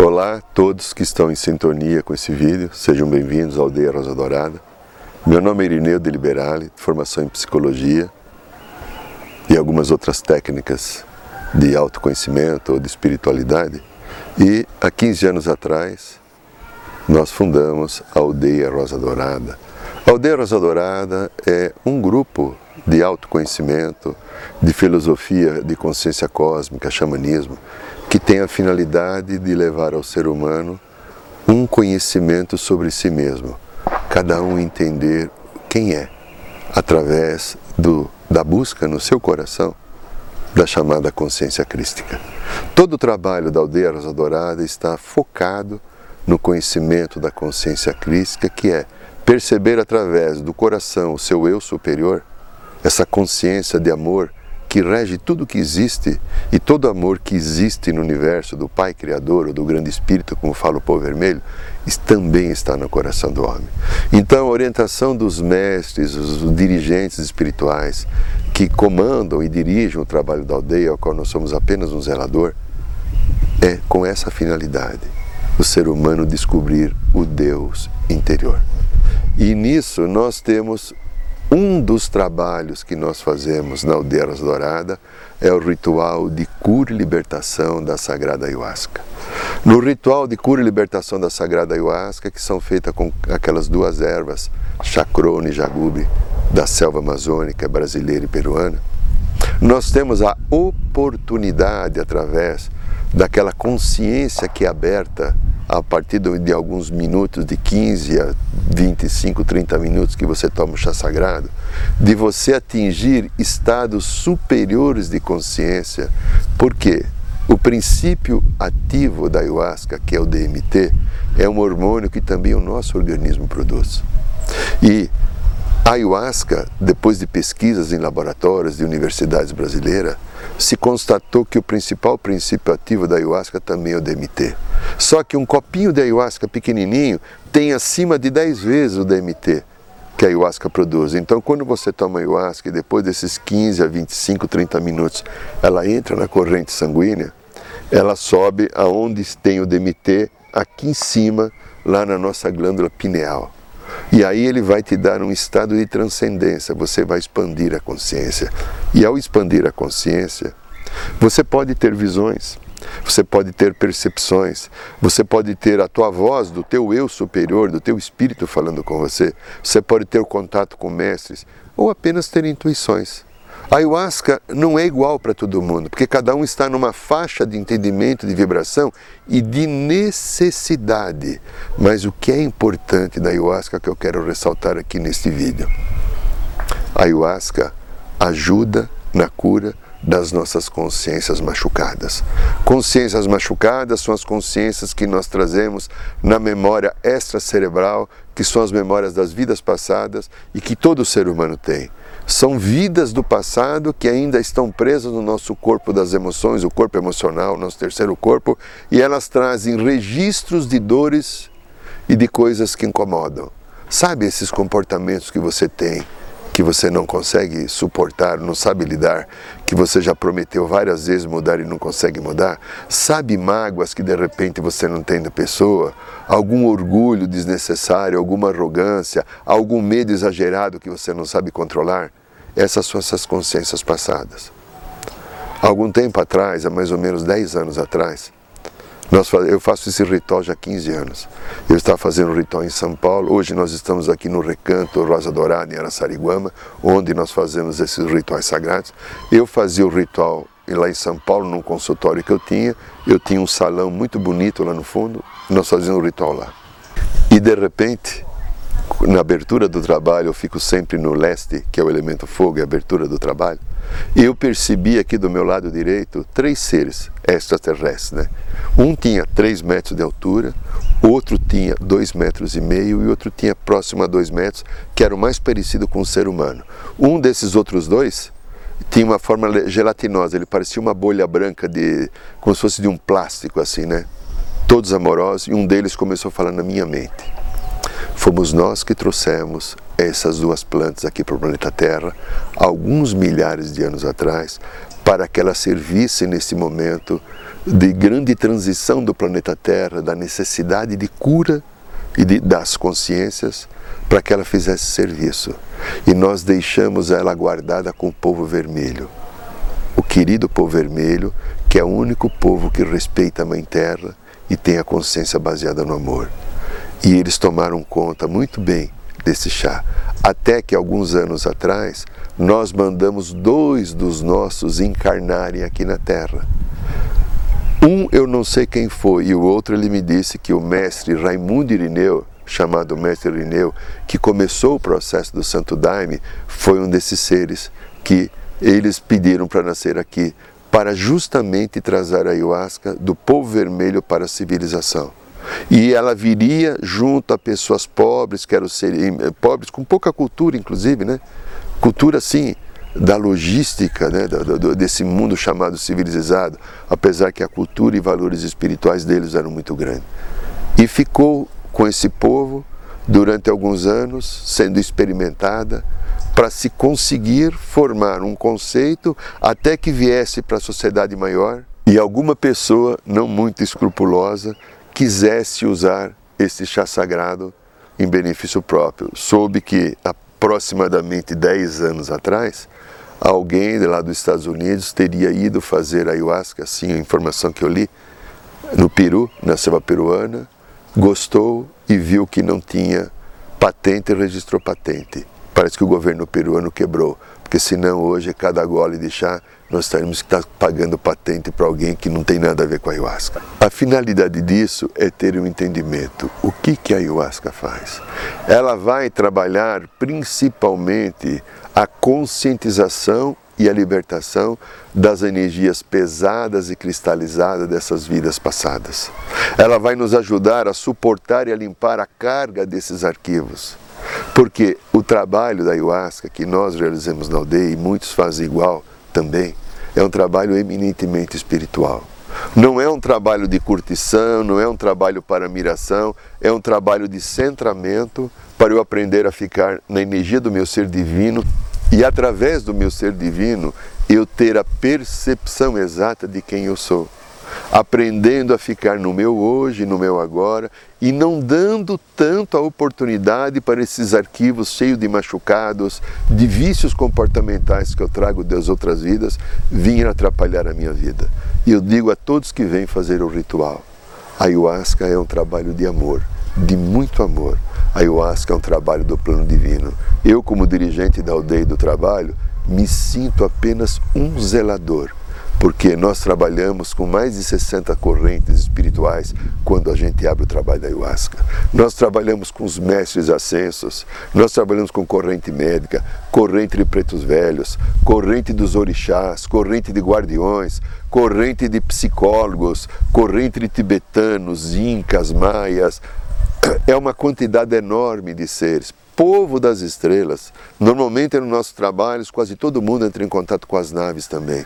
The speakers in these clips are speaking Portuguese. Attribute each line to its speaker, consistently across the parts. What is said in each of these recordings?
Speaker 1: Olá a todos que estão em sintonia com esse vídeo, sejam bem-vindos à Aldeia Rosa Dourada. Meu nome é Irineu de Liberale, formação em psicologia e algumas outras técnicas de autoconhecimento ou de espiritualidade. E há 15 anos atrás nós fundamos a Aldeia Rosa Dourada. A Aldeia Rosa Dourada é um grupo de autoconhecimento, de filosofia de consciência cósmica, xamanismo, que tem a finalidade de levar ao ser humano um conhecimento sobre si mesmo, cada um entender quem é, através do, da busca no seu coração da chamada consciência crística. Todo o trabalho da Aldeia Rosa Dourada está focado no conhecimento da consciência crística, que é perceber através do coração o seu eu superior, essa consciência de amor que rege tudo que existe e todo amor que existe no universo do Pai Criador ou do Grande Espírito, como fala o povo vermelho, também está no coração do homem. Então, a orientação dos mestres, os dirigentes espirituais que comandam e dirigem o trabalho da aldeia, ao qual nós somos apenas um zelador, é com essa finalidade: o ser humano descobrir o Deus interior. E nisso nós temos um dos trabalhos que nós fazemos na Aldeiras Dourada é o ritual de cura e libertação da Sagrada Ayahuasca. No ritual de cura e libertação da Sagrada Ayahuasca, que são feitas com aquelas duas ervas, chacrone e jagube, da selva amazônica brasileira e peruana, nós temos a oportunidade, através daquela consciência que é aberta a partir de alguns minutos, de 15 a 25, 30 minutos que você toma o chá sagrado, de você atingir estados superiores de consciência, porque o princípio ativo da ayahuasca, que é o DMT, é um hormônio que também o nosso organismo produz. E a ayahuasca, depois de pesquisas em laboratórios de universidades brasileiras, se constatou que o principal princípio ativo da ayahuasca também é o DMT. Só que um copinho de ayahuasca pequenininho tem acima de 10 vezes o DMT que a ayahuasca produz. Então, quando você toma ayahuasca e depois desses 15 a 25, 30 minutos, ela entra na corrente sanguínea, ela sobe aonde tem o DMT aqui em cima, lá na nossa glândula pineal. E aí ele vai te dar um estado de transcendência, você vai expandir a consciência. E ao expandir a consciência, você pode ter visões, você pode ter percepções, você pode ter a tua voz do teu eu superior, do teu espírito falando com você, você pode ter o contato com mestres ou apenas ter intuições. A ayahuasca não é igual para todo mundo, porque cada um está numa faixa de entendimento, de vibração e de necessidade. Mas o que é importante da ayahuasca que eu quero ressaltar aqui neste vídeo? A ayahuasca ajuda na cura das nossas consciências machucadas. Consciências machucadas são as consciências que nós trazemos na memória extracerebral, que são as memórias das vidas passadas e que todo ser humano tem. São vidas do passado que ainda estão presas no nosso corpo das emoções, o corpo emocional, nosso terceiro corpo, e elas trazem registros de dores e de coisas que incomodam. Sabe esses comportamentos que você tem, que você não consegue suportar, não sabe lidar, que você já prometeu várias vezes mudar e não consegue mudar? Sabe mágoas que de repente você não tem da pessoa? Algum orgulho desnecessário, alguma arrogância, algum medo exagerado que você não sabe controlar? Essas são essas consciências passadas. Algum tempo atrás, há mais ou menos 10 anos atrás, nós, eu faço esse ritual já há 15 anos. Eu estava fazendo um ritual em São Paulo. Hoje nós estamos aqui no Recanto Rosa Dourada, em Araçariguama, onde nós fazemos esses rituais sagrados. Eu fazia o ritual lá em São Paulo, num consultório que eu tinha. Eu tinha um salão muito bonito lá no fundo. Nós fazíamos o ritual lá. E de repente, na abertura do trabalho, eu fico sempre no leste, que é o elemento fogo, é a abertura do trabalho. Eu percebi aqui do meu lado direito três seres extraterrestres. Né? Um tinha 3 metros de altura, outro tinha 2 metros e meio e outro tinha próximo a 2 metros, que era o mais parecido com um ser humano. Um desses outros dois tinha uma forma gelatinosa, ele parecia uma bolha branca de como se fosse de um plástico assim, né? Todos amorosos e um deles começou a falar na minha mente. Fomos nós que trouxemos essas duas plantas aqui para o planeta Terra alguns milhares de anos atrás para que ela servisse nesse momento de grande transição do planeta Terra, da necessidade de cura e de, das consciências, para que ela fizesse serviço. E nós deixamos ela guardada com o povo vermelho. O querido povo vermelho, que é o único povo que respeita a Mãe Terra e tem a consciência baseada no amor. E eles tomaram conta muito bem desse chá. Até que alguns anos atrás, nós mandamos dois dos nossos encarnarem aqui na Terra. Um eu não sei quem foi, e o outro ele me disse que o mestre Raimundo Irineu, chamado mestre Irineu, que começou o processo do Santo Daime, foi um desses seres que eles pediram para nascer aqui, para justamente trazer a ayahuasca do povo vermelho para a civilização. E ela viria junto a pessoas pobres, que eram seres, pobres com pouca cultura, inclusive, né? Cultura, sim, da logística né, do, do, desse mundo chamado civilizado, apesar que a cultura e valores espirituais deles eram muito grandes. E ficou com esse povo durante alguns anos, sendo experimentada, para se conseguir formar um conceito até que viesse para a sociedade maior e alguma pessoa não muito escrupulosa quisesse usar esse chá sagrado em benefício próprio. Soube que aproximadamente 10 anos atrás, alguém lá dos Estados Unidos teria ido fazer ayahuasca, assim a informação que eu li, no Peru, na selva peruana, gostou e viu que não tinha patente e registrou patente. Parece que o governo peruano quebrou, porque senão hoje, cada gole de chá, nós teríamos que estar pagando patente para alguém que não tem nada a ver com a ayahuasca. A finalidade disso é ter um entendimento. O que, que a ayahuasca faz? Ela vai trabalhar principalmente a conscientização e a libertação das energias pesadas e cristalizadas dessas vidas passadas. Ela vai nos ajudar a suportar e a limpar a carga desses arquivos. Porque o trabalho da ayahuasca que nós realizamos na aldeia, e muitos fazem igual também, é um trabalho eminentemente espiritual. Não é um trabalho de curtição, não é um trabalho para miração, é um trabalho de centramento para eu aprender a ficar na energia do meu ser divino e através do meu ser divino eu ter a percepção exata de quem eu sou aprendendo a ficar no meu hoje, no meu agora e não dando tanto a oportunidade para esses arquivos cheios de machucados, de vícios comportamentais que eu trago das outras vidas, virem atrapalhar a minha vida. E eu digo a todos que vêm fazer o ritual: a ayahuasca é um trabalho de amor, de muito amor. A ayahuasca é um trabalho do plano divino. Eu, como dirigente da aldeia do trabalho, me sinto apenas um zelador porque nós trabalhamos com mais de 60 correntes espirituais quando a gente abre o trabalho da ayahuasca. Nós trabalhamos com os mestres ascensos, nós trabalhamos com corrente médica, corrente de pretos velhos, corrente dos orixás, corrente de guardiões, corrente de psicólogos, corrente de tibetanos, incas, maias. É uma quantidade enorme de seres povo das estrelas. Normalmente nos nossos trabalhos, quase todo mundo entra em contato com as naves também.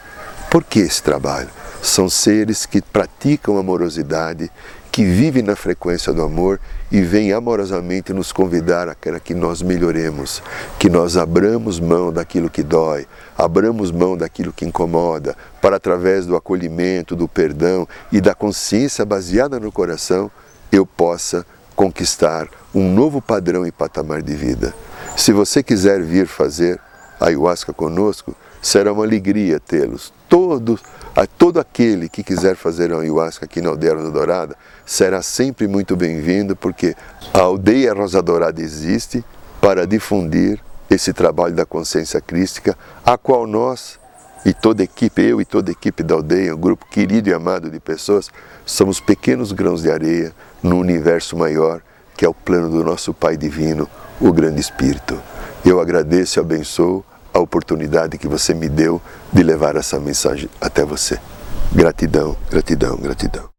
Speaker 1: Por que esse trabalho? São seres que praticam amorosidade, que vivem na frequência do amor e vêm amorosamente nos convidar a que nós melhoremos, que nós abramos mão daquilo que dói, abramos mão daquilo que incomoda, para através do acolhimento, do perdão e da consciência baseada no coração, eu possa conquistar um novo padrão e patamar de vida. Se você quiser vir fazer ayahuasca conosco, será uma alegria tê-los todo, a todo aquele que quiser fazer uma ayahuasca aqui na Aldeia Rosa Dourada será sempre muito bem-vindo, porque a Aldeia Rosa Dourada existe para difundir esse trabalho da consciência crística, a qual nós e toda a equipe, eu e toda a equipe da aldeia, um grupo querido e amado de pessoas, somos pequenos grãos de areia no universo maior, que é o plano do nosso Pai Divino, o Grande Espírito. Eu agradeço e abençoo a oportunidade que você me deu de levar essa mensagem até você. Gratidão, gratidão, gratidão.